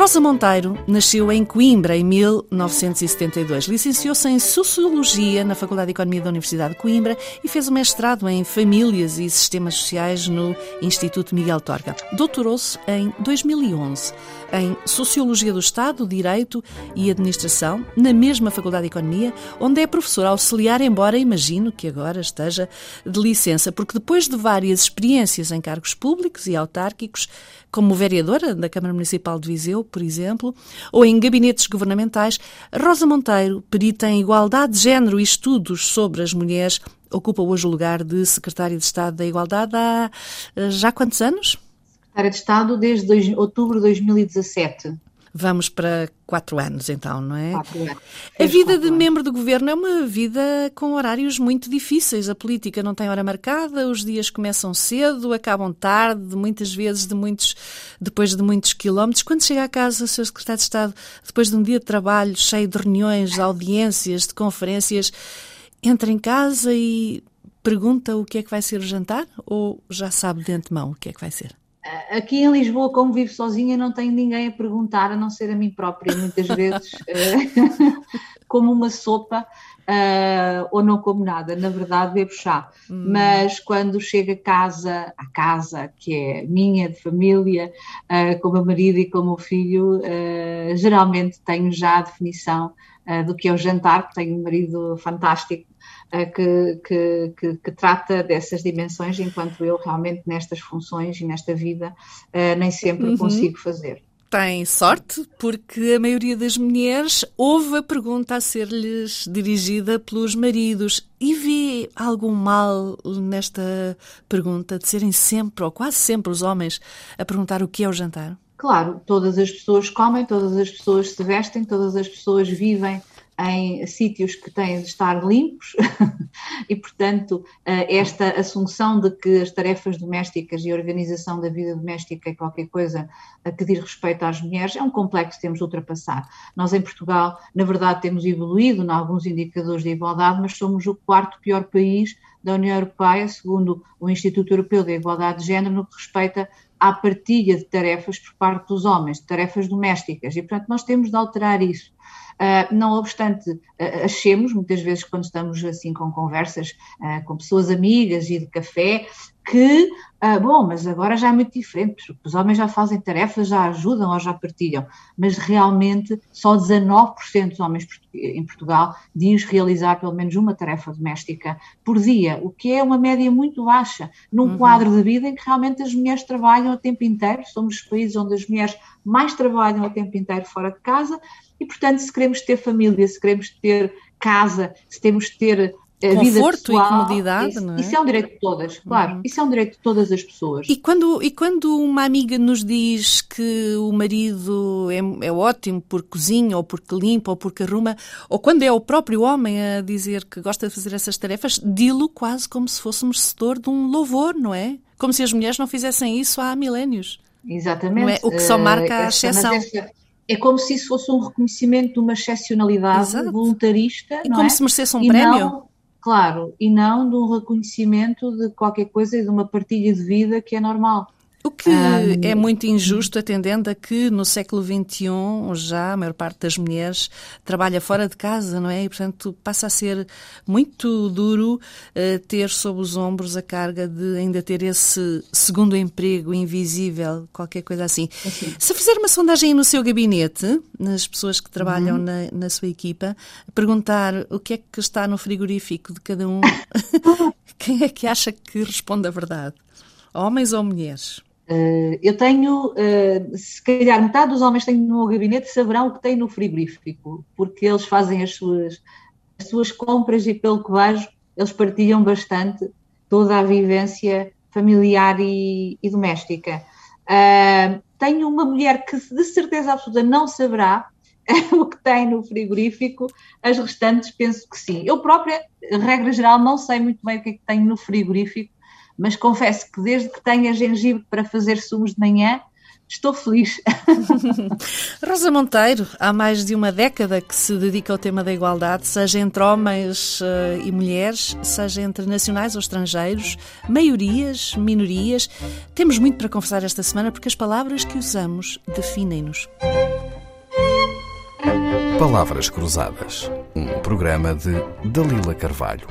Rosa Monteiro nasceu em Coimbra em 1972. Licenciou-se em Sociologia na Faculdade de Economia da Universidade de Coimbra e fez o mestrado em Famílias e Sistemas Sociais no Instituto Miguel Torga. Doutorou-se em 2011 em Sociologia do Estado, Direito e Administração, na mesma Faculdade de Economia, onde é professor auxiliar, embora imagino que agora esteja de licença, porque depois de várias experiências em cargos públicos e autárquicos, como vereadora da Câmara Municipal de Viseu, por exemplo, ou em gabinetes governamentais, Rosa Monteiro, perita em igualdade de género e estudos sobre as mulheres, ocupa hoje o lugar de secretária de Estado da Igualdade há eh, já quantos anos? Secretária de Estado desde outubro de 2017. Vamos para quatro anos, então, não é? Quatro anos. A vida de membro do governo é uma vida com horários muito difíceis. A política não tem hora marcada, os dias começam cedo, acabam tarde, muitas vezes de muitos, depois de muitos quilómetros. Quando chega a casa, Sr. Secretário de Estado, depois de um dia de trabalho cheio de reuniões, de audiências, de conferências, entra em casa e pergunta o que é que vai ser o jantar ou já sabe de antemão o que é que vai ser? Aqui em Lisboa, como vivo sozinha, não tenho ninguém a perguntar, a não ser a mim própria, muitas vezes, eh, como uma sopa uh, ou não como nada. Na verdade, bebo chá. Hum. Mas quando chego a casa, a casa que é minha, de família, uh, com o meu marido e com o meu filho, uh, geralmente tenho já a definição do que é o jantar, porque tenho um marido fantástico que, que, que, que, trata dessas dimensões, enquanto eu realmente nestas funções e nesta vida nem sempre uhum. consigo fazer. Tem sorte, porque a maioria das mulheres ouve a pergunta a ser-lhes dirigida pelos maridos e vê algum mal nesta pergunta de serem sempre, ou quase sempre, os homens a perguntar o que é o jantar? Claro, todas as pessoas comem, todas as pessoas se vestem, todas as pessoas vivem em sítios que têm de estar limpos e, portanto, eh, esta assunção de que as tarefas domésticas e a organização da vida doméstica é qualquer coisa que diz respeito às mulheres é um complexo que temos de ultrapassar. Nós, em Portugal, na verdade, temos evoluído em alguns indicadores de igualdade, mas somos o quarto pior país da União Europeia, segundo o Instituto Europeu da Igualdade de Género, no que respeita à partilha de tarefas por parte dos homens, de tarefas domésticas, e portanto nós temos de alterar isso. Uh, não obstante, uh, achemos, muitas vezes quando estamos assim com conversas uh, com pessoas amigas e de café, que, bom, mas agora já é muito diferente, porque os homens já fazem tarefas, já ajudam ou já partilham, mas realmente só 19% dos homens em Portugal diz realizar pelo menos uma tarefa doméstica por dia, o que é uma média muito baixa, num uhum. quadro de vida em que realmente as mulheres trabalham o tempo inteiro, somos os países onde as mulheres mais trabalham o tempo inteiro fora de casa, e, portanto, se queremos ter família, se queremos ter casa, se temos de ter a Conforto pessoal, e comodidade, isso, não é? Isso é um direito de todas, claro. Uhum. Isso é um direito de todas as pessoas. E quando, e quando uma amiga nos diz que o marido é, é ótimo porque cozinha, ou porque limpa, ou porque arruma, ou quando é o próprio homem a dizer que gosta de fazer essas tarefas, dilo quase como se fosse merecedor de um louvor, não é? Como se as mulheres não fizessem isso há milénios. Exatamente. É? O que só marca a exceção. É como se isso fosse um reconhecimento de uma excepcionalidade Exato. voluntarista. E como é? se merecesse um e prémio. Não, claro, e não de um reconhecimento de qualquer coisa e de uma partilha de vida que é normal. O que um, é muito injusto, atendendo a que no século XXI já a maior parte das mulheres trabalha fora de casa, não é? E, portanto, passa a ser muito duro uh, ter sob os ombros a carga de ainda ter esse segundo emprego invisível, qualquer coisa assim. assim. Se fizer uma sondagem no seu gabinete, nas pessoas que trabalham uhum. na, na sua equipa, perguntar o que é que está no frigorífico de cada um, quem é que acha que responde a verdade? Homens ou mulheres? Uh, eu tenho, uh, se calhar metade dos homens que têm no meu gabinete saberão o que tem no frigorífico, porque eles fazem as suas, as suas compras e, pelo que vejo, eles partilham bastante toda a vivência familiar e, e doméstica. Uh, tenho uma mulher que de certeza absoluta não saberá o que tem no frigorífico, as restantes penso que sim. Eu própria, regra geral, não sei muito bem o que é que tenho no frigorífico, mas confesso que desde que tenha gengibre para fazer sumos de manhã, estou feliz. Rosa Monteiro, há mais de uma década que se dedica ao tema da igualdade, seja entre homens uh, e mulheres, seja entre nacionais ou estrangeiros, maiorias, minorias. Temos muito para conversar esta semana porque as palavras que usamos definem-nos. Palavras Cruzadas, um programa de Dalila Carvalho.